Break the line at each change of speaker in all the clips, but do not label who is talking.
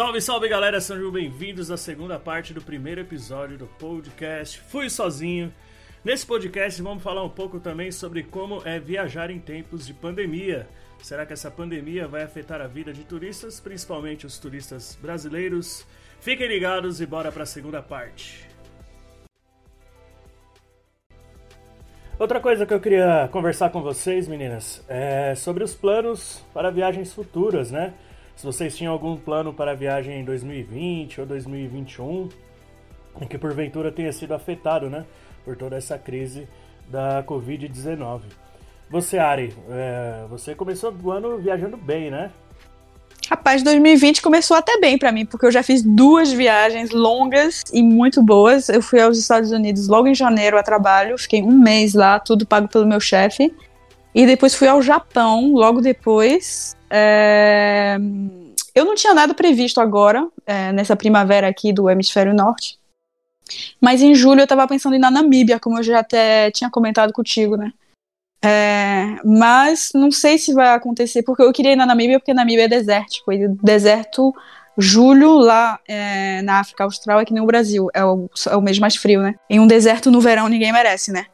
Salve, salve galera, sejam bem-vindos à segunda parte do primeiro episódio do podcast Fui Sozinho. Nesse podcast vamos falar um pouco também sobre como é viajar em tempos de pandemia. Será que essa pandemia vai afetar a vida de turistas, principalmente os turistas brasileiros? Fiquem ligados e bora para a segunda parte. Outra coisa que eu queria conversar com vocês, meninas, é sobre os planos para viagens futuras, né? Se vocês tinham algum plano para a viagem em 2020 ou 2021, que porventura tenha sido afetado, né, por toda essa crise da Covid-19. Você, Ari, é, você começou o ano viajando bem, né?
Rapaz, 2020 começou até bem para mim, porque eu já fiz duas viagens longas e muito boas. Eu fui aos Estados Unidos logo em janeiro a trabalho, fiquei um mês lá, tudo pago pelo meu chefe. E depois fui ao Japão logo depois. É... Eu não tinha nada previsto agora, é, nessa primavera aqui do hemisfério norte. Mas em julho eu estava pensando em ir na Namíbia, como eu já até tinha comentado contigo, né? É, mas não sei se vai acontecer, porque eu queria ir na Namíbia, porque Namíbia é desértico. E deserto, julho, lá é, na África Austral, é que nem o Brasil. É o, é o mês mais frio, né? Em um deserto no verão ninguém merece, né?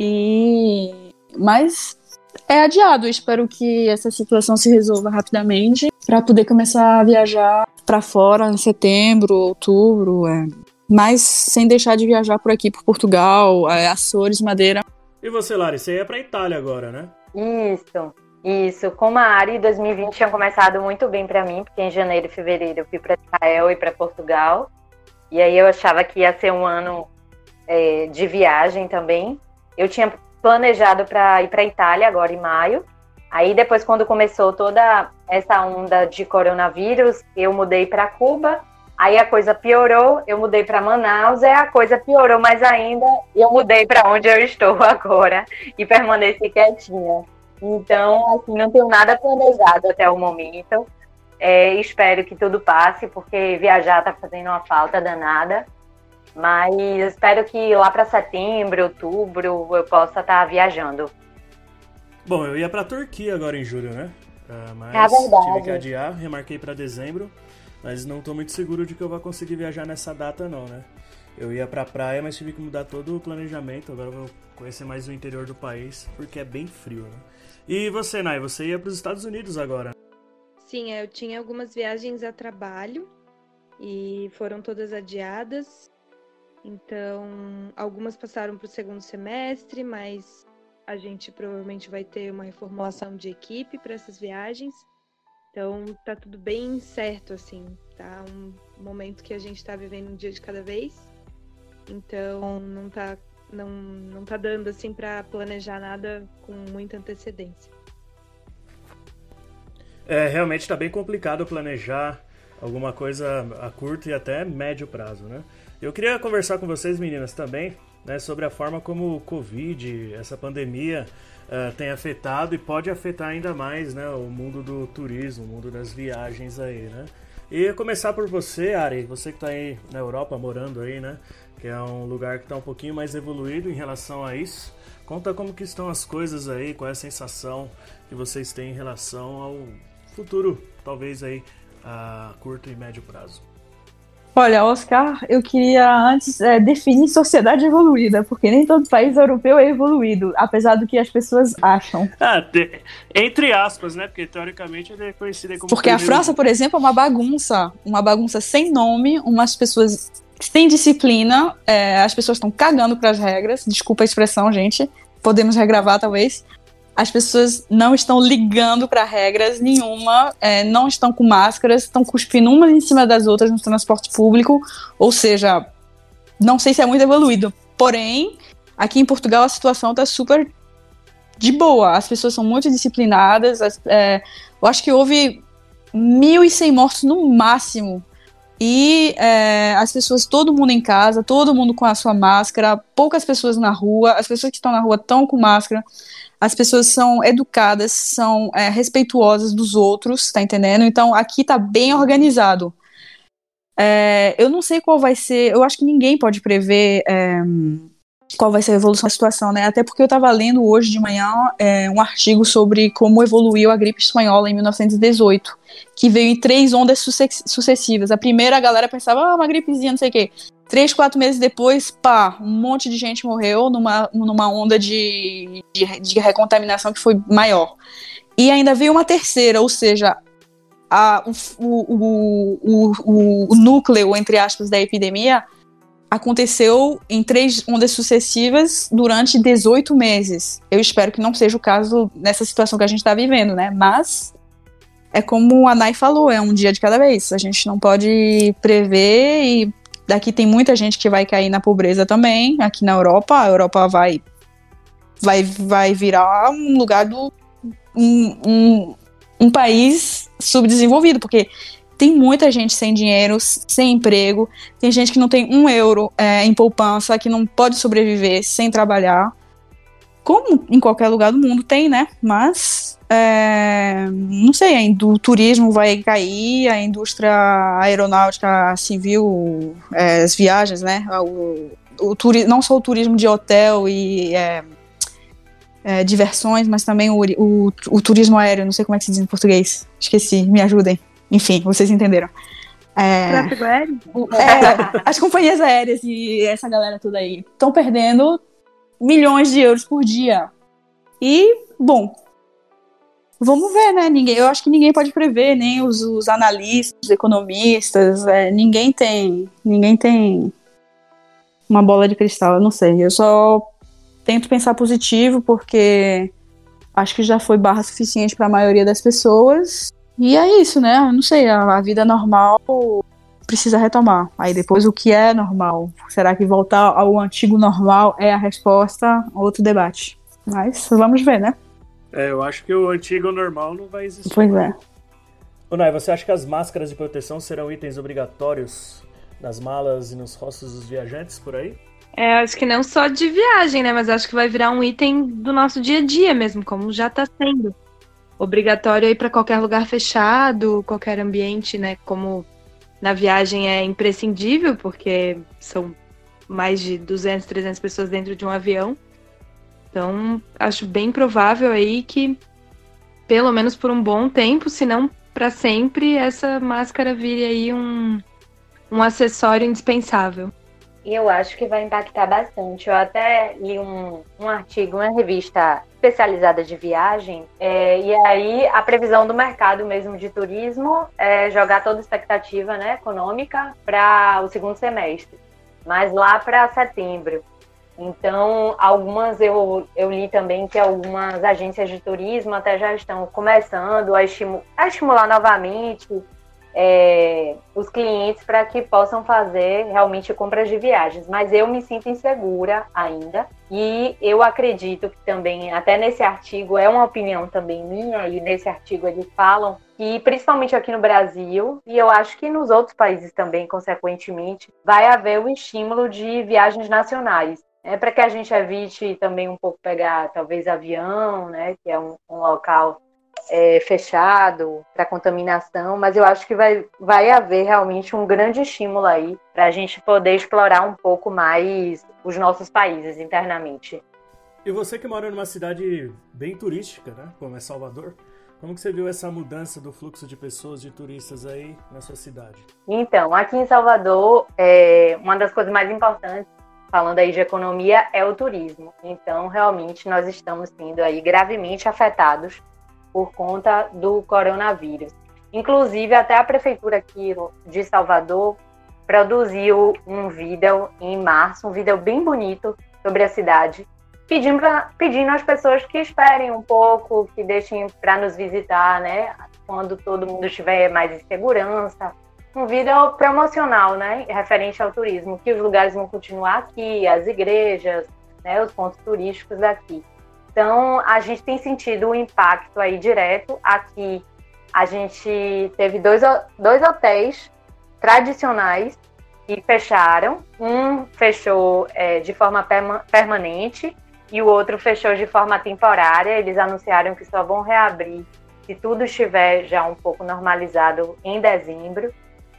E. Mas é adiado. Eu espero que essa situação se resolva rapidamente para poder começar a viajar para fora em setembro, outubro, é. mas sem deixar de viajar por aqui, por Portugal, é, Açores, Madeira.
E você, Lari, você ia para Itália agora, né?
Isso. Isso, como a Ari 2020 tinha começado muito bem para mim, porque em janeiro e fevereiro eu fui para Israel e para Portugal, e aí eu achava que ia ser um ano é, de viagem também. Eu tinha planejado para ir para Itália agora em maio. Aí depois quando começou toda essa onda de coronavírus, eu mudei para Cuba. Aí a coisa piorou, eu mudei para Manaus, e a coisa piorou mais ainda, eu mudei para onde eu estou agora e permaneci quietinha. Então, assim, não tenho nada planejado até o momento. É, espero que tudo passe, porque viajar está fazendo uma falta danada. Mas espero que lá para setembro, outubro, eu possa estar tá viajando.
Bom, eu ia para Turquia agora em julho, né? Uh, mas
é verdade.
tive que adiar, remarquei para dezembro, mas não estou muito seguro de que eu vou conseguir viajar nessa data não, né? Eu ia pra praia, mas tive que mudar todo o planejamento. Agora eu vou conhecer mais o interior do país, porque é bem frio, né? E você, Nai, você ia para os Estados Unidos agora?
Sim, eu tinha algumas viagens a trabalho e foram todas adiadas. Então, algumas passaram para o segundo semestre, mas a gente provavelmente vai ter uma reformulação de equipe para essas viagens. Então, tá tudo bem certo, assim, tá? Um momento que a gente está vivendo um dia de cada vez. Então, não tá, não, não tá dando, assim, para planejar nada com muita antecedência.
É, realmente está bem complicado planejar alguma coisa a curto e até médio prazo, né? Eu queria conversar com vocês, meninas, também, né, sobre a forma como o Covid, essa pandemia, uh, tem afetado e pode afetar ainda mais, né, o mundo do turismo, o mundo das viagens aí, né? E começar por você, Ari, você que está aí na Europa, morando aí, né? Que é um lugar que está um pouquinho mais evoluído em relação a isso. Conta como que estão as coisas aí, qual é a sensação que vocês têm em relação ao futuro, talvez aí a curto e médio prazo.
Olha, Oscar, eu queria antes é, definir sociedade evoluída, porque nem todo país europeu é evoluído, apesar do que as pessoas acham.
Ah, de, entre aspas, né? Porque teoricamente ele é conhecido como.
Porque a França, por exemplo, é uma bagunça, uma bagunça sem nome, umas pessoas sem disciplina, é, as pessoas estão cagando para as regras. Desculpa a expressão, gente. Podemos regravar, talvez as pessoas não estão ligando para regras nenhuma, é, não estão com máscaras, estão cuspindo umas em cima das outras no transporte público, ou seja, não sei se é muito evoluído. Porém, aqui em Portugal a situação está super de boa, as pessoas são muito disciplinadas, as, é, eu acho que houve 1.100 mortos no máximo. E é, as pessoas, todo mundo em casa, todo mundo com a sua máscara, poucas pessoas na rua, as pessoas que estão na rua estão com máscara as pessoas são educadas, são é, respeituosas dos outros, tá entendendo? Então aqui tá bem organizado. É, eu não sei qual vai ser, eu acho que ninguém pode prever é, qual vai ser a evolução da situação, né? Até porque eu estava lendo hoje de manhã é, um artigo sobre como evoluiu a gripe espanhola em 1918, que veio em três ondas sucessivas. A primeira, a galera pensava, ah, uma gripezinha, não sei o quê. Três, quatro meses depois, pá, um monte de gente morreu numa, numa onda de, de, de recontaminação que foi maior. E ainda veio uma terceira, ou seja, a, o, o, o, o, núcleo, entre aspas, da epidemia aconteceu em três ondas sucessivas durante 18 meses. Eu espero que não seja o caso nessa situação que a gente está vivendo, né? Mas é como a Nai falou, é um dia de cada vez. A gente não pode prever e daqui tem muita gente que vai cair na pobreza também. Aqui na Europa, a Europa vai vai, vai virar um lugar do um, um, um país subdesenvolvido, porque tem muita gente sem dinheiro, sem emprego, tem gente que não tem um euro é, em poupança, que não pode sobreviver sem trabalhar. Como em qualquer lugar do mundo tem, né? Mas, é, não sei, o turismo vai cair, a indústria aeronáutica civil, é, as viagens, né? O, o turi não só o turismo de hotel e é, é, diversões, mas também o, o, o, turismo aéreo, não sei como é que se diz em português, esqueci, me ajudem. Enfim, vocês entenderam.
É, Tráfego aéreo?
É, as companhias aéreas e essa galera toda aí estão perdendo milhões de euros por dia. E, bom, vamos ver, né? Ninguém, eu acho que ninguém pode prever, nem os, os analistas, os economistas, é, ninguém tem, ninguém tem uma bola de cristal, eu não sei. Eu só tento pensar positivo porque acho que já foi barra suficiente para a maioria das pessoas. E é isso, né? Não sei, a, a, vida normal precisa retomar. Aí depois o que é normal? Será que voltar ao antigo normal é a resposta? Outro debate. Mas vamos ver, né?
É, eu acho que o antigo normal não vai existir.
Pois é.
Nai, você acha que as máscaras de proteção serão itens obrigatórios nas malas e nos rostos dos viajantes por aí?
É, acho que não só de viagem, né? Mas acho que vai virar um item do nosso dia a dia mesmo, como já está sendo. Obrigatório aí para qualquer lugar fechado, qualquer ambiente, né? Como na viagem é imprescindível, porque são mais de 200, 300 pessoas dentro de um avião. Então, acho bem provável aí que, pelo menos por um bom tempo, se não para sempre, essa máscara vire aí um, um acessório indispensável.
E eu acho que vai impactar bastante. Eu até li um, um artigo, uma revista especializada de viagem, é, e aí a previsão do mercado mesmo de turismo é jogar toda a expectativa né, econômica para o segundo semestre, mas lá para setembro. Então, algumas eu, eu li também que algumas agências de turismo até já estão começando a, estimu a estimular novamente é, os clientes para que possam fazer realmente compras de viagens. Mas eu me sinto insegura ainda e eu acredito que também, até nesse artigo, é uma opinião também minha, e nesse artigo eles falam que, principalmente aqui no Brasil, e eu acho que nos outros países também, consequentemente, vai haver o estímulo de viagens nacionais. É para que a gente evite também um pouco pegar, talvez, avião, né, que é um, um local é, fechado para contaminação, mas eu acho que vai, vai haver realmente um grande estímulo aí para a gente poder explorar um pouco mais os nossos países internamente.
E você que mora numa cidade bem turística, né, como é Salvador, como que você viu essa mudança do fluxo de pessoas, de turistas aí na sua cidade?
Então, aqui em Salvador, é, uma das coisas mais importantes, falando aí de economia, é o turismo. Então, realmente, nós estamos sendo aí gravemente afetados por conta do coronavírus. Inclusive, até a prefeitura aqui de Salvador produziu um vídeo em março, um vídeo bem bonito sobre a cidade, pedindo, pra, pedindo às pessoas que esperem um pouco, que deixem para nos visitar, né? Quando todo mundo estiver mais em segurança. Um vídeo promocional, né? Referente ao turismo, que os lugares vão continuar aqui, as igrejas, né? Os pontos turísticos daqui. Então, a gente tem sentido o impacto aí direto. Aqui, a gente teve dois, dois hotéis tradicionais que fecharam. Um fechou é, de forma permanente e o outro fechou de forma temporária. Eles anunciaram que só vão reabrir se tudo estiver já um pouco normalizado em dezembro.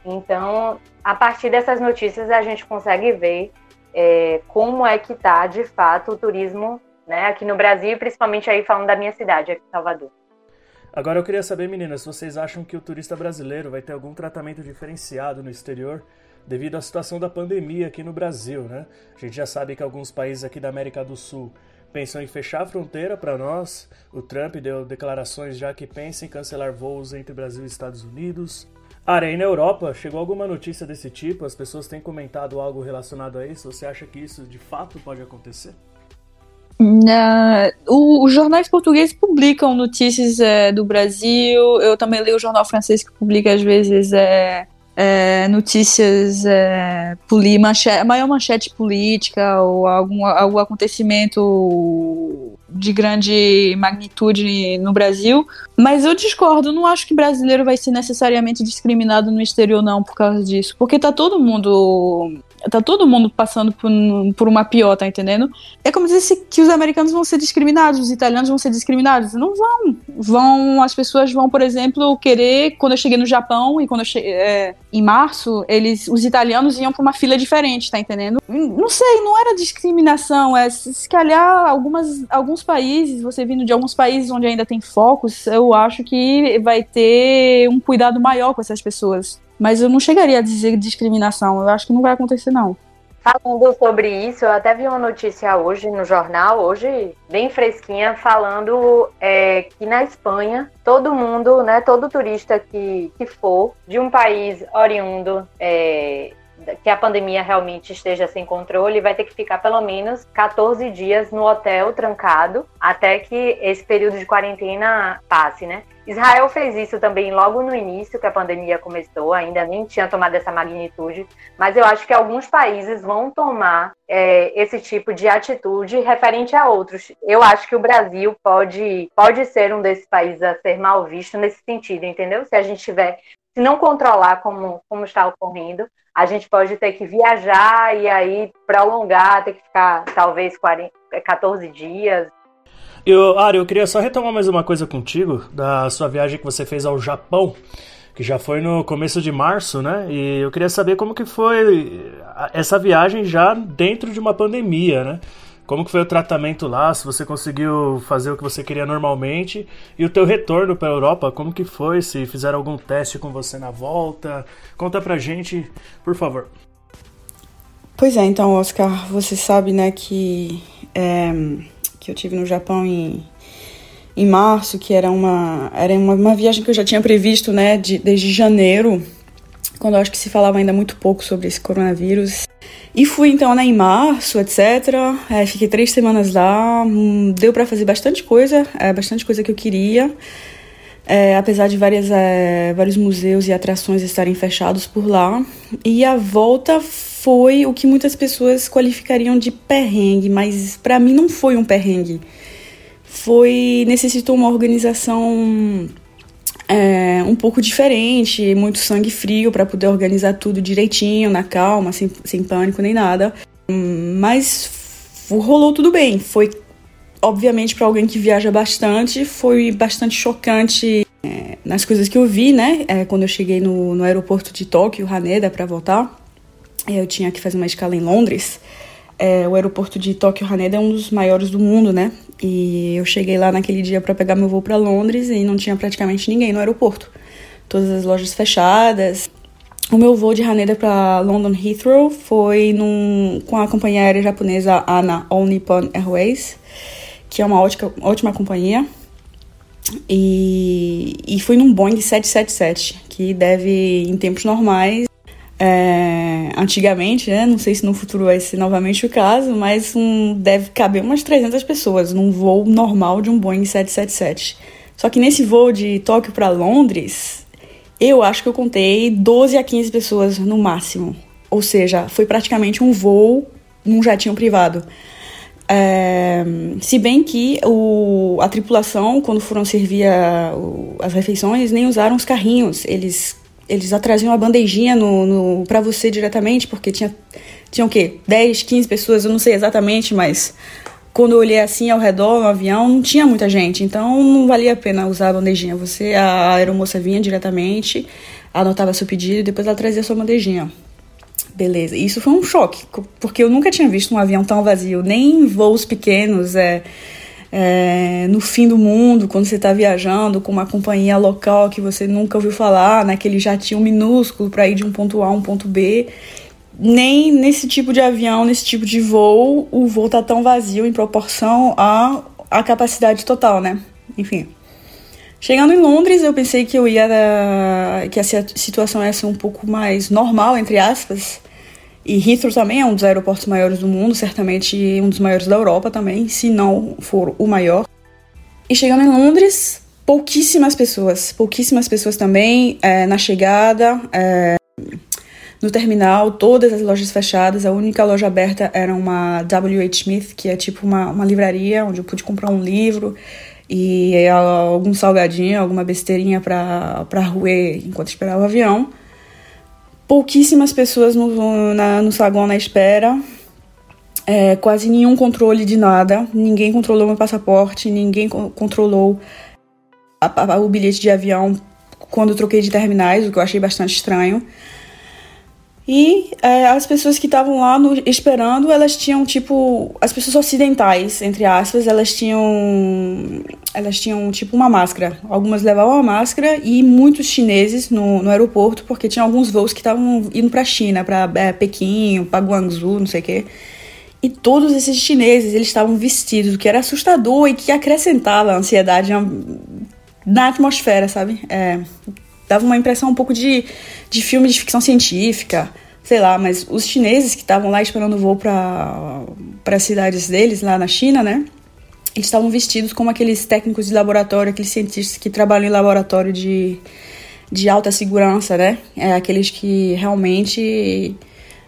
Então, a partir dessas notícias, a gente consegue ver é, como é que está, de fato, o turismo né, aqui no Brasil, principalmente aí falando da minha cidade, aqui em Salvador.
Agora eu queria saber, meninas, vocês acham que o turista brasileiro vai ter algum tratamento diferenciado no exterior devido à situação da pandemia aqui no Brasil, né? A gente já sabe que alguns países aqui da América do Sul pensam em fechar a fronteira para nós. O Trump deu declarações já que pensa em cancelar voos entre Brasil e Estados Unidos. Ara, aí na Europa, chegou alguma notícia desse tipo? As pessoas têm comentado algo relacionado a isso? Você acha que isso de fato pode acontecer?
Uh, os jornais portugueses publicam notícias é, do Brasil. Eu também leio o jornal francês que publica às vezes é, é, notícias, é, manchete, maior manchete política ou algum, algum acontecimento de grande magnitude no Brasil. Mas eu discordo, não acho que brasileiro vai ser necessariamente discriminado no exterior, não, por causa disso. Porque tá todo mundo Tá todo mundo passando por, por uma pior, tá entendendo? É como dizer que os americanos vão ser discriminados, os italianos vão ser discriminados. Não vão. Vão, as pessoas vão, por exemplo, querer. Quando eu cheguei no Japão e quando eu cheguei é, em março, eles, os italianos iam pra uma fila diferente, tá entendendo? Não sei, não era discriminação. É se calhar algumas, alguns países, você vindo de alguns países onde ainda tem focos, eu acho que vai ter um cuidado maior com essas pessoas. Mas eu não chegaria a dizer discriminação. Eu acho que não vai acontecer, não.
Falando sobre isso, eu até vi uma notícia hoje no jornal, hoje bem fresquinha, falando é, que na Espanha todo mundo, né, todo turista que, que for de um país oriundo é, que a pandemia realmente esteja sem controle, vai ter que ficar pelo menos 14 dias no hotel trancado até que esse período de quarentena passe, né? Israel fez isso também logo no início que a pandemia começou, ainda nem tinha tomado essa magnitude, mas eu acho que alguns países vão tomar é, esse tipo de atitude referente a outros. Eu acho que o Brasil pode, pode ser um desses países a ser mal visto nesse sentido, entendeu? Se a gente tiver, se não controlar como, como está ocorrendo, a gente pode ter que viajar e aí prolongar, ter que ficar talvez 40, 14 dias,
eu, Ari, eu queria só retomar mais uma coisa contigo, da sua viagem que você fez ao Japão, que já foi no começo de março, né? E eu queria saber como que foi essa viagem já dentro de uma pandemia, né? Como que foi o tratamento lá, se você conseguiu fazer o que você queria normalmente, e o teu retorno para a Europa, como que foi, se fizeram algum teste com você na volta? Conta pra gente, por favor.
Pois é, então, Oscar, você sabe, né, que é, que eu tive no Japão em, em março, que era uma, era uma, uma viagem que eu já tinha previsto, né, de, desde janeiro, quando eu acho que se falava ainda muito pouco sobre esse coronavírus. E fui então né, em março, etc. É, fiquei três semanas lá, hum, deu para fazer bastante coisa, é, bastante coisa que eu queria. É, apesar de várias, é, vários museus e atrações estarem fechados por lá. E a volta foi o que muitas pessoas qualificariam de perrengue, mas para mim não foi um perrengue. Foi necessitou uma organização é, um pouco diferente, muito sangue frio para poder organizar tudo direitinho, na calma, sem, sem pânico nem nada. Mas rolou tudo bem. Foi, obviamente, para alguém que viaja bastante, foi bastante chocante é, nas coisas que eu vi, né? É, quando eu cheguei no, no aeroporto de Tóquio, Haneda, para voltar. Eu tinha que fazer uma escala em Londres. É, o aeroporto de Tóquio Haneda é um dos maiores do mundo, né? E eu cheguei lá naquele dia para pegar meu voo para Londres e não tinha praticamente ninguém no aeroporto. Todas as lojas fechadas. O meu voo de Haneda para London Heathrow foi num, com a companhia aérea japonesa ANA All Nippon Airways, que é uma ótima, ótima companhia. E, e fui num Boeing 777, que deve, em tempos normais, é, antigamente, né? Não sei se no futuro vai ser novamente o caso, mas um, deve caber umas 300 pessoas num voo normal de um Boeing 777. Só que nesse voo de Tóquio para Londres, eu acho que eu contei 12 a 15 pessoas no máximo. Ou seja, foi praticamente um voo num jatinho privado. É, se bem que o, a tripulação, quando foram servir a, o, as refeições, nem usaram os carrinhos. Eles eles traziam uma bandejinha no, no para você diretamente, porque tinha, tinha o quê? 10, 15 pessoas, eu não sei exatamente, mas quando eu olhei assim ao redor no avião, não tinha muita gente, então não valia a pena usar a bandejinha. Você, a aeromoça vinha diretamente, anotava seu pedido e depois ela trazia sua bandejinha. Beleza. Isso foi um choque, porque eu nunca tinha visto um avião tão vazio, nem em voos pequenos, é, é, no fim do mundo, quando você está viajando com uma companhia local que você nunca ouviu falar, naquele jatinho minúsculo para ir de um ponto A a um ponto B. Nem nesse tipo de avião, nesse tipo de voo, o voo tá tão vazio em proporção à, à capacidade total, né? Enfim. Chegando em Londres, eu pensei que eu ia que a situação ia ser um pouco mais normal, entre aspas. E Heathrow também é um dos aeroportos maiores do mundo, certamente um dos maiores da Europa também, se não for o maior. E chegando em Londres, pouquíssimas pessoas, pouquíssimas pessoas também é, na chegada, é, no terminal, todas as lojas fechadas. A única loja aberta era uma W.H. Smith, que é tipo uma, uma livraria onde eu pude comprar um livro e algum salgadinho, alguma besteirinha para roer enquanto esperava o avião. Pouquíssimas pessoas no, na, no saguão na espera, é, quase nenhum controle de nada, ninguém controlou meu passaporte, ninguém controlou a, a, o bilhete de avião quando troquei de terminais, o que eu achei bastante estranho. E é, as pessoas que estavam lá no, esperando, elas tinham tipo. As pessoas ocidentais, entre aspas, elas tinham. Elas tinham tipo uma máscara. Algumas levavam a máscara e muitos chineses no, no aeroporto, porque tinha alguns voos que estavam indo para China, para é, Pequim, para Guangzhou, não sei o quê. E todos esses chineses, eles estavam vestidos, o que era assustador e que acrescentava a ansiedade na atmosfera, sabe? É, dava uma impressão um pouco de, de filme de ficção científica, sei lá, mas os chineses que estavam lá esperando o voo para as cidades deles, lá na China, né? Eles estavam vestidos como aqueles técnicos de laboratório, aqueles cientistas que trabalham em laboratório de, de alta segurança, né? É, aqueles que realmente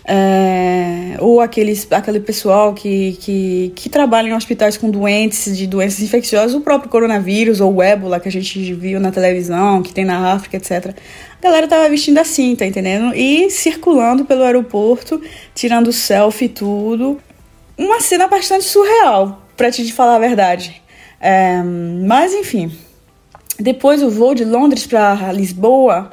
é, ou aqueles, aquele pessoal que, que, que trabalha em hospitais com doentes de doenças infecciosas, o próprio coronavírus ou o ébola que a gente viu na televisão, que tem na África, etc. A galera tava vestindo assim, tá entendendo? E circulando pelo aeroporto, tirando selfie e tudo. Uma cena bastante surreal, pra te falar a verdade. É, mas enfim, depois o voo de Londres para Lisboa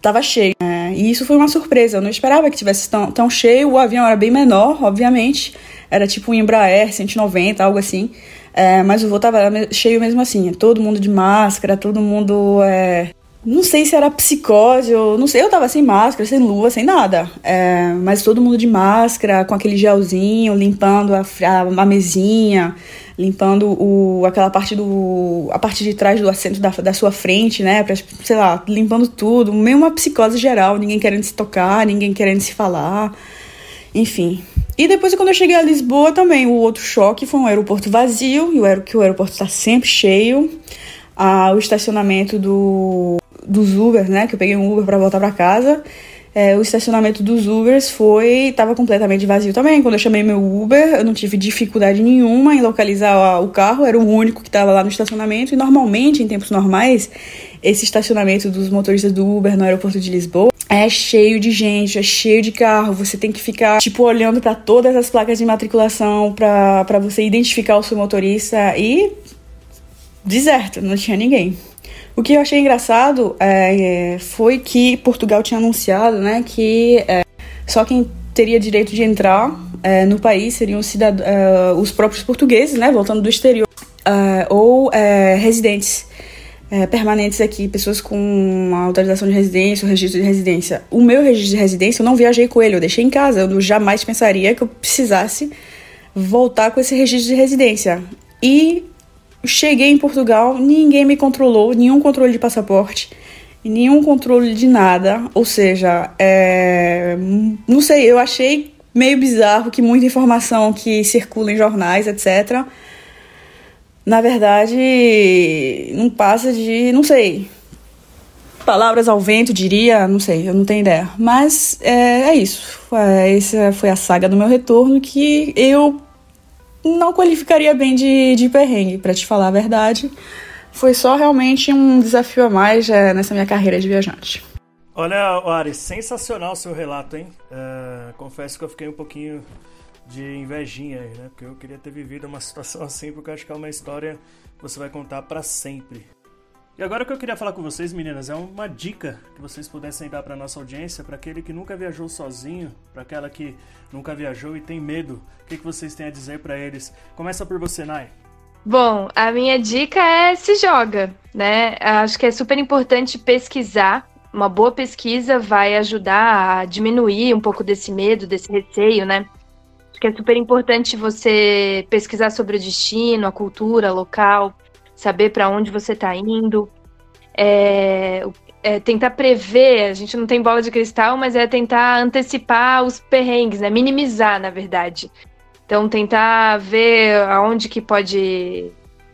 tava cheio. É, e isso foi uma surpresa. Eu não esperava que tivesse tão, tão cheio. O avião era bem menor, obviamente. Era tipo um Embraer 190, algo assim. É, mas o voo tava cheio mesmo assim. Todo mundo de máscara, todo mundo. É... Não sei se era psicose ou. Não sei, eu tava sem máscara, sem luva, sem nada. É, mas todo mundo de máscara, com aquele gelzinho, limpando a, a, a mesinha limpando o, aquela parte do. a parte de trás do assento da, da sua frente, né? Pra, sei lá, limpando tudo. Meio uma psicose geral, ninguém querendo se tocar, ninguém querendo se falar. Enfim. E depois, quando eu cheguei a Lisboa também, o outro choque foi um aeroporto vazio, e o, aer que o aeroporto está sempre cheio. Ah, o estacionamento do, dos Uber, né? Que eu peguei um Uber para voltar para casa. É, o estacionamento dos Ubers foi estava completamente vazio também. Quando eu chamei meu Uber, eu não tive dificuldade nenhuma em localizar o carro, era o único que estava lá no estacionamento. E normalmente, em tempos normais, esse estacionamento dos motoristas do Uber no aeroporto de Lisboa é cheio de gente, é cheio de carro. Você tem que ficar, tipo, olhando para todas as placas de matriculação para você identificar o seu motorista e deserto, não tinha ninguém. O que eu achei engraçado é, foi que Portugal tinha anunciado né, que é, só quem teria direito de entrar é, no país seriam os, é, os próprios portugueses, né, voltando do exterior, é, ou é, residentes permanentes aqui, pessoas com autorização de residência ou registro de residência. O meu registro de residência, eu não viajei com ele, eu deixei em casa. Eu jamais pensaria que eu precisasse voltar com esse registro de residência. E cheguei em Portugal, ninguém me controlou, nenhum controle de passaporte, nenhum controle de nada. Ou seja, é, não sei, eu achei meio bizarro que muita informação que circula em jornais, etc. Na verdade, não passa de, não sei, palavras ao vento, diria, não sei, eu não tenho ideia. Mas é, é isso. Essa foi a saga do meu retorno que eu não qualificaria bem de, de perrengue, para te falar a verdade. Foi só realmente um desafio a mais é, nessa minha carreira de viajante.
Olha, Ari, sensacional o seu relato, hein? Uh, confesso que eu fiquei um pouquinho de invejinha né? Porque eu queria ter vivido uma situação assim, porque eu acho que é uma história que você vai contar para sempre. E agora o que eu queria falar com vocês, meninas, é uma dica que vocês pudessem dar para nossa audiência, para aquele que nunca viajou sozinho, para aquela que nunca viajou e tem medo. O que, que vocês têm a dizer para eles? Começa por você, Nai.
Bom, a minha dica é se joga, né? Acho que é super importante pesquisar. Uma boa pesquisa vai ajudar a diminuir um pouco desse medo, desse receio, né? Acho que é super importante você pesquisar sobre o destino, a cultura local, saber para onde você está indo, é, é, tentar prever. A gente não tem bola de cristal, mas é tentar antecipar os perrengues, né? Minimizar, na verdade. Então, tentar ver aonde que pode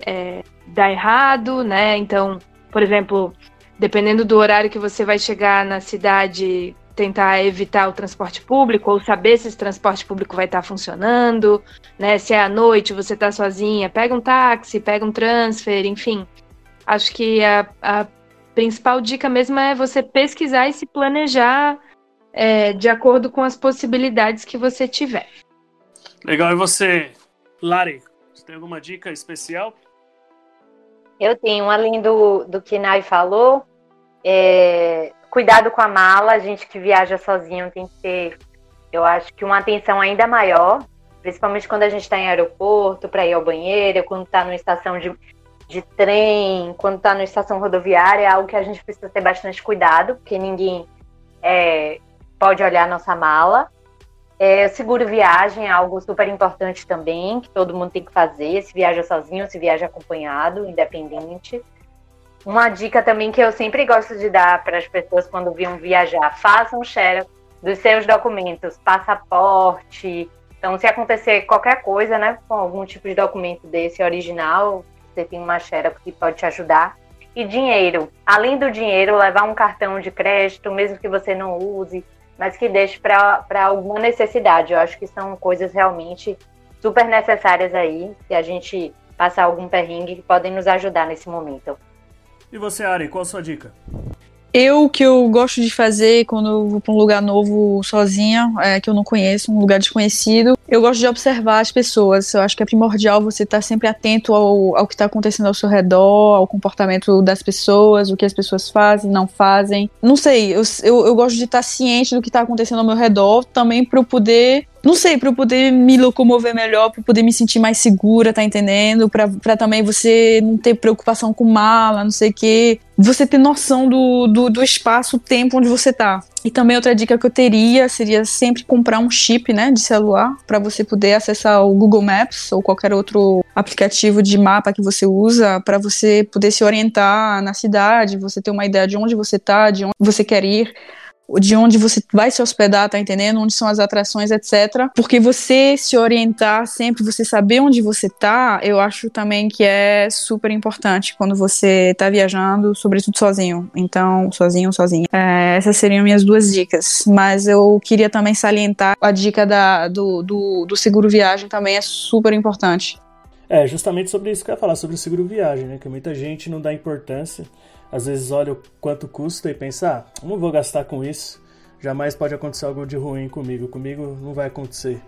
é, dar errado, né? Então, por exemplo, dependendo do horário que você vai chegar na cidade, tentar evitar o transporte público ou saber se esse transporte público vai estar funcionando, né? Se é à noite, você está sozinha, pega um táxi, pega um transfer, enfim. Acho que a, a principal dica mesmo é você pesquisar e se planejar é, de acordo com as possibilidades que você tiver.
Legal, e você, Lari, você tem alguma dica especial?
Eu tenho, além do, do que Nai falou, é, cuidado com a mala, a gente que viaja sozinho tem que ter, eu acho que uma atenção ainda maior, principalmente quando a gente está em aeroporto, para ir ao banheiro, quando está numa estação de, de trem, quando está numa estação rodoviária, é algo que a gente precisa ter bastante cuidado, porque ninguém é, pode olhar nossa mala. É, seguro viagem é algo super importante também, que todo mundo tem que fazer, se viaja sozinho, se viaja acompanhado, independente. Uma dica também que eu sempre gosto de dar para as pessoas quando viam viajar: façam share dos seus documentos, passaporte. Então, se acontecer qualquer coisa, né, com algum tipo de documento desse original, você tem uma share que pode te ajudar. E dinheiro. Além do dinheiro, levar um cartão de crédito, mesmo que você não use, mas que deixe para alguma necessidade. Eu acho que são coisas realmente super necessárias aí, se a gente passar algum perrengue, que podem nos ajudar nesse momento.
E você, Ari, qual a sua dica?
Eu, que eu gosto de fazer quando eu vou para um lugar novo sozinha, é, que eu não conheço, um lugar desconhecido, eu gosto de observar as pessoas. Eu acho que é primordial você estar sempre atento ao, ao que está acontecendo ao seu redor, ao comportamento das pessoas, o que as pessoas fazem, não fazem. Não sei, eu, eu, eu gosto de estar ciente do que está acontecendo ao meu redor, também para eu poder não sei, para eu poder me locomover melhor, para poder me sentir mais segura, tá entendendo? Para também você não ter preocupação com mala, não sei o quê. Você ter noção do, do, do espaço, tempo onde você tá. E também outra dica que eu teria seria sempre comprar um chip, né, de celular, para você poder acessar o Google Maps ou qualquer outro aplicativo de mapa que você usa, para você poder se orientar na cidade, você ter uma ideia de onde você tá, de onde você quer ir de onde você vai se hospedar, tá entendendo? Onde são as atrações, etc. Porque você se orientar sempre, você saber onde você tá, eu acho também que é super importante quando você tá viajando, sobretudo sozinho. Então, sozinho, sozinha. É, essas seriam minhas duas dicas. Mas eu queria também salientar a dica da, do, do, do seguro viagem também é super importante.
É, justamente sobre isso que eu ia falar, sobre o seguro viagem, né? Que muita gente não dá importância às vezes olha o quanto custa e pensa, ah, não vou gastar com isso, jamais pode acontecer algo de ruim comigo, comigo não vai acontecer.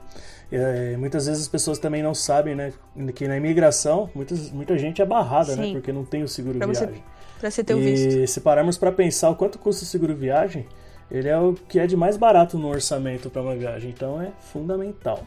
É, muitas vezes as pessoas também não sabem, né, que na imigração muitas, muita gente é barrada, né, porque não tem o seguro pra viagem. Você,
pra você ter o
e
visto.
se pararmos para pensar o quanto custa o seguro viagem, ele é o que é de mais barato no orçamento para uma viagem, então é fundamental.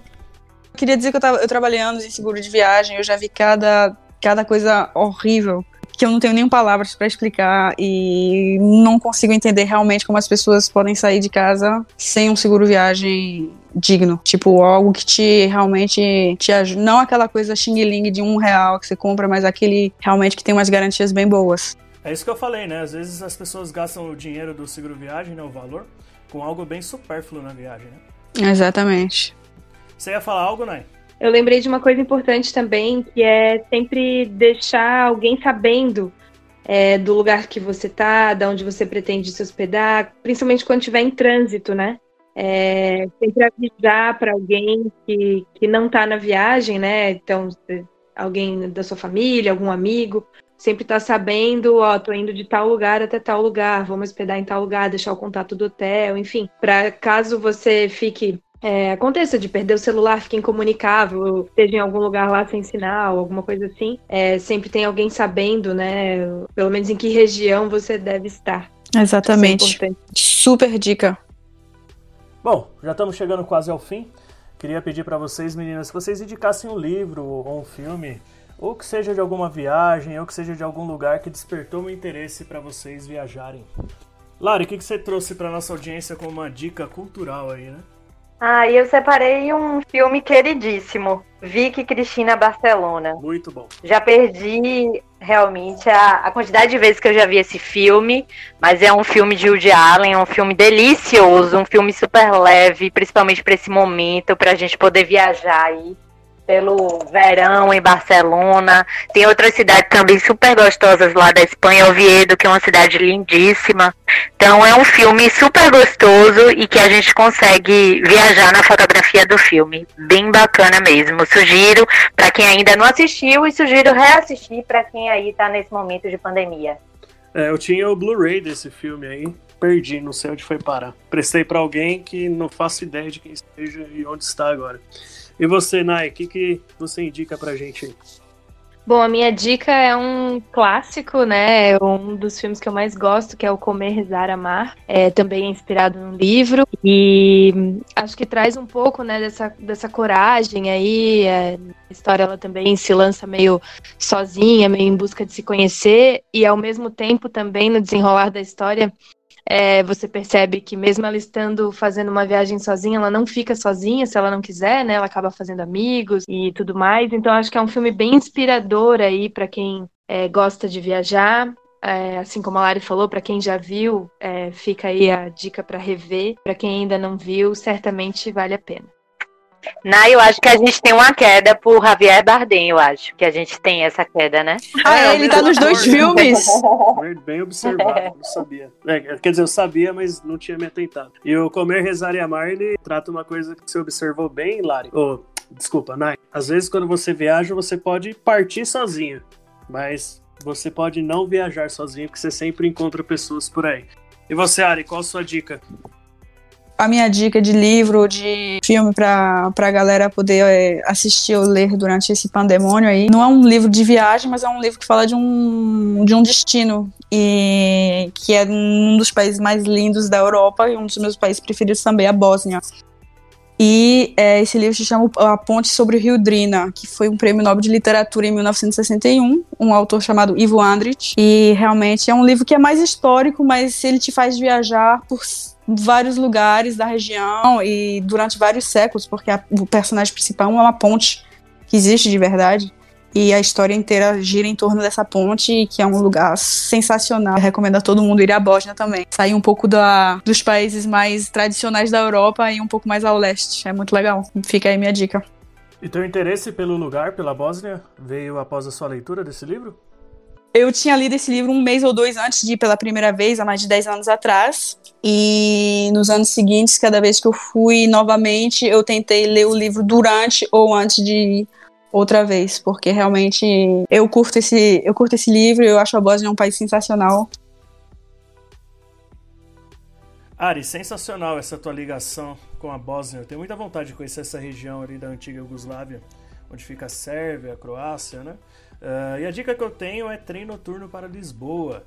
Eu queria dizer que eu, tava, eu trabalhei anos em seguro de viagem, eu já vi cada, cada coisa horrível que eu não tenho nem palavras para explicar e não consigo entender realmente como as pessoas podem sair de casa sem um seguro viagem digno. Tipo, algo que te realmente te ajuda. Não aquela coisa xing-ling de um real que você compra, mas aquele realmente que tem umas garantias bem boas.
É isso que eu falei, né? Às vezes as pessoas gastam o dinheiro do seguro viagem, né? O valor, com algo bem supérfluo na viagem, né?
Exatamente.
Você ia falar algo, Nai?
Eu lembrei de uma coisa importante também, que é sempre deixar alguém sabendo é, do lugar que você tá, da onde você pretende se hospedar, principalmente quando estiver em trânsito, né? É, sempre avisar para alguém que, que não está na viagem, né? Então, alguém da sua família, algum amigo, sempre tá sabendo, ó, tô indo de tal lugar até tal lugar, vamos hospedar em tal lugar, deixar o contato do hotel, enfim, para caso você fique é, aconteça de perder o celular, fique incomunicável, esteja em algum lugar lá sem sinal, alguma coisa assim, é, sempre tem alguém sabendo, né? Pelo menos em que região você deve estar.
Exatamente. É Super dica.
Bom, já estamos chegando quase ao fim. Queria pedir para vocês, meninas, que vocês indicassem um livro ou um filme, ou que seja de alguma viagem, ou que seja de algum lugar que despertou meu interesse para vocês viajarem. Lari, o que, que você trouxe para nossa audiência como uma dica cultural aí, né?
Ah, eu separei um filme queridíssimo, Vicky Cristina Barcelona.
Muito bom.
Já perdi realmente a, a, quantidade de vezes que eu já vi esse filme, mas é um filme de Woody Allen, é um filme delicioso, um filme super leve, principalmente para esse momento, para a gente poder viajar aí pelo verão em Barcelona. Tem outras cidades também super gostosas lá da Espanha, Oviedo, que é uma cidade lindíssima. Então é um filme super gostoso e que a gente consegue viajar na fotografia do filme. Bem bacana mesmo. Sugiro para quem ainda não assistiu e sugiro reassistir para quem aí está nesse momento de pandemia.
É, eu tinha o Blu-ray desse filme aí, perdi, não sei onde foi parar. Prestei para alguém que não faço ideia de quem esteja e onde está agora. E você, Nai, o que, que você indica pra gente?
Bom, a minha dica é um clássico, né? É um dos filmes que eu mais gosto, que é o Comer, Rezar, Amar. É também inspirado num livro. E acho que traz um pouco, né, dessa, dessa coragem aí. É, a história, ela também se lança meio sozinha, meio em busca de se conhecer. E, ao mesmo tempo, também, no desenrolar da história, é, você percebe que mesmo ela estando fazendo uma viagem sozinha, ela não fica sozinha se ela não quiser, né? Ela acaba fazendo amigos e tudo mais. Então acho que é um filme bem inspirador aí para quem é, gosta de viajar. É, assim como a Lari falou, para quem já viu, é, fica aí a dica para rever. Para quem ainda não viu, certamente vale a pena.
Nai, eu acho que a gente tem uma queda por Javier Bardem, eu acho que a gente tem essa queda, né?
Ah, é, ele tá nos dois filmes.
Bem observado, não sabia. É, quer dizer, eu sabia, mas não tinha me atentado. E o Comer, Rezar e Amar, ele trata uma coisa que você observou bem, Lari. Oh, desculpa, Nai. Às vezes, quando você viaja, você pode partir sozinho, mas você pode não viajar sozinho, porque você sempre encontra pessoas por aí. E você, Ari, qual a sua dica?
A minha dica de livro, de filme para a galera poder é, assistir ou ler durante esse pandemônio aí. Não é um livro de viagem, mas é um livro que fala de um, de um destino. E que é um dos países mais lindos da Europa e um dos meus países preferidos também, a Bósnia. E é, esse livro se chama A Ponte sobre o Rio Drina, que foi um prêmio Nobel de Literatura em 1961, um autor chamado Ivo Andrić. E realmente é um livro que é mais histórico, mas ele te faz viajar por vários lugares da região e durante vários séculos, porque a, o personagem principal é uma ponte que existe de verdade. E a história inteira gira em torno dessa ponte, que é um lugar sensacional. Eu recomendo a todo mundo ir à Bósnia também. Sair um pouco da, dos países mais tradicionais da Europa e um pouco mais ao leste. É muito legal. Fica aí minha dica.
E teu interesse pelo lugar, pela Bósnia, veio após a sua leitura desse livro?
Eu tinha lido esse livro um mês ou dois antes de ir pela primeira vez, há mais de 10 anos atrás. E nos anos seguintes, cada vez que eu fui novamente, eu tentei ler o livro durante ou antes de ir outra vez, porque realmente eu curto esse, eu curto esse livro, eu acho a Bósnia um país sensacional.
Ari, sensacional essa tua ligação com a Bósnia. Eu tenho muita vontade de conhecer essa região ali da antiga Iugoslávia, onde fica a Sérvia, a Croácia, né? Uh, e a dica que eu tenho é Trem Noturno para Lisboa.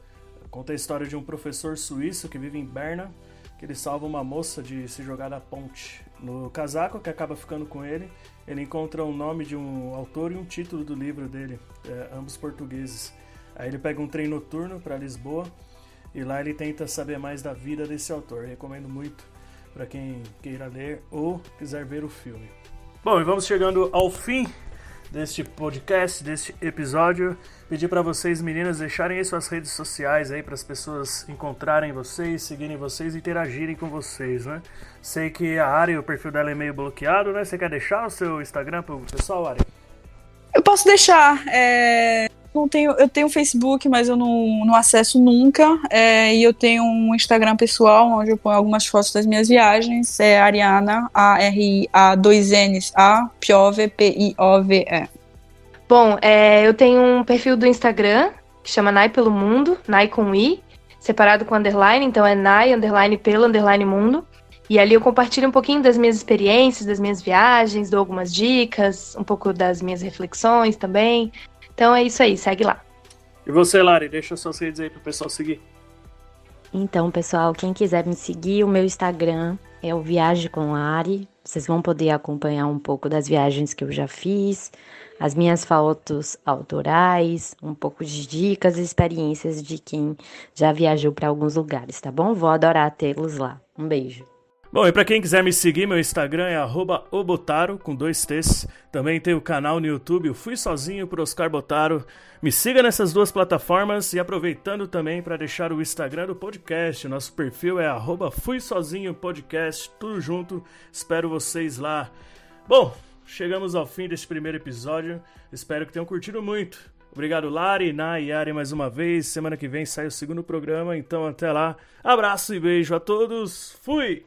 Conta a história de um professor suíço que vive em Berna, que ele salva uma moça de se jogar da ponte. No casaco que acaba ficando com ele, ele encontra o nome de um autor e um título do livro dele, é, ambos portugueses. Aí ele pega um trem noturno para Lisboa e lá ele tenta saber mais da vida desse autor. recomendo muito para quem queira ler ou quiser ver o filme. Bom, e vamos chegando ao fim deste podcast, deste episódio. Pedir para vocês, meninas, deixarem aí suas redes sociais aí para as pessoas encontrarem vocês, seguirem vocês e interagirem com vocês, né? Sei que a área, o perfil dela é meio bloqueado, né? Você quer deixar o seu Instagram para o pessoal, Ari?
Eu posso deixar. É não tenho, eu tenho Facebook, mas eu não, não acesso nunca. É, e eu tenho um Instagram pessoal, onde eu ponho algumas fotos das minhas viagens. É Ariana, A-R-I-A, dois N's, A, Piove, P-I-O-V-E.
Bom, é, eu tenho um perfil do Instagram, que chama Nai Pelo Mundo, Nai com I, separado com underline, então é Nai, underline pelo, underline mundo.
E ali eu compartilho um pouquinho das minhas experiências, das minhas viagens, dou algumas dicas, um pouco das minhas reflexões também. Então é isso aí, segue lá.
E você, Lari, deixa suas redes aí pro pessoal seguir.
Então, pessoal, quem quiser me seguir, o meu Instagram é o Viagem com Lari. Vocês vão poder acompanhar um pouco das viagens que eu já fiz, as minhas fotos autorais, um pouco de dicas e experiências de quem já viajou para alguns lugares, tá bom? Vou adorar tê-los lá. Um beijo.
Bom, e para quem quiser me seguir, meu Instagram é obotaro, com dois T's. Também tem o canal no YouTube, Fui Sozinho por Oscar Botaro. Me siga nessas duas plataformas e aproveitando também para deixar o Instagram do podcast. Nosso perfil é Fui Sozinho Podcast, tudo junto. Espero vocês lá. Bom, chegamos ao fim deste primeiro episódio. Espero que tenham curtido muito. Obrigado, Lari, Nai e Yari, mais uma vez. Semana que vem sai o segundo programa, então até lá. Abraço e beijo a todos. Fui!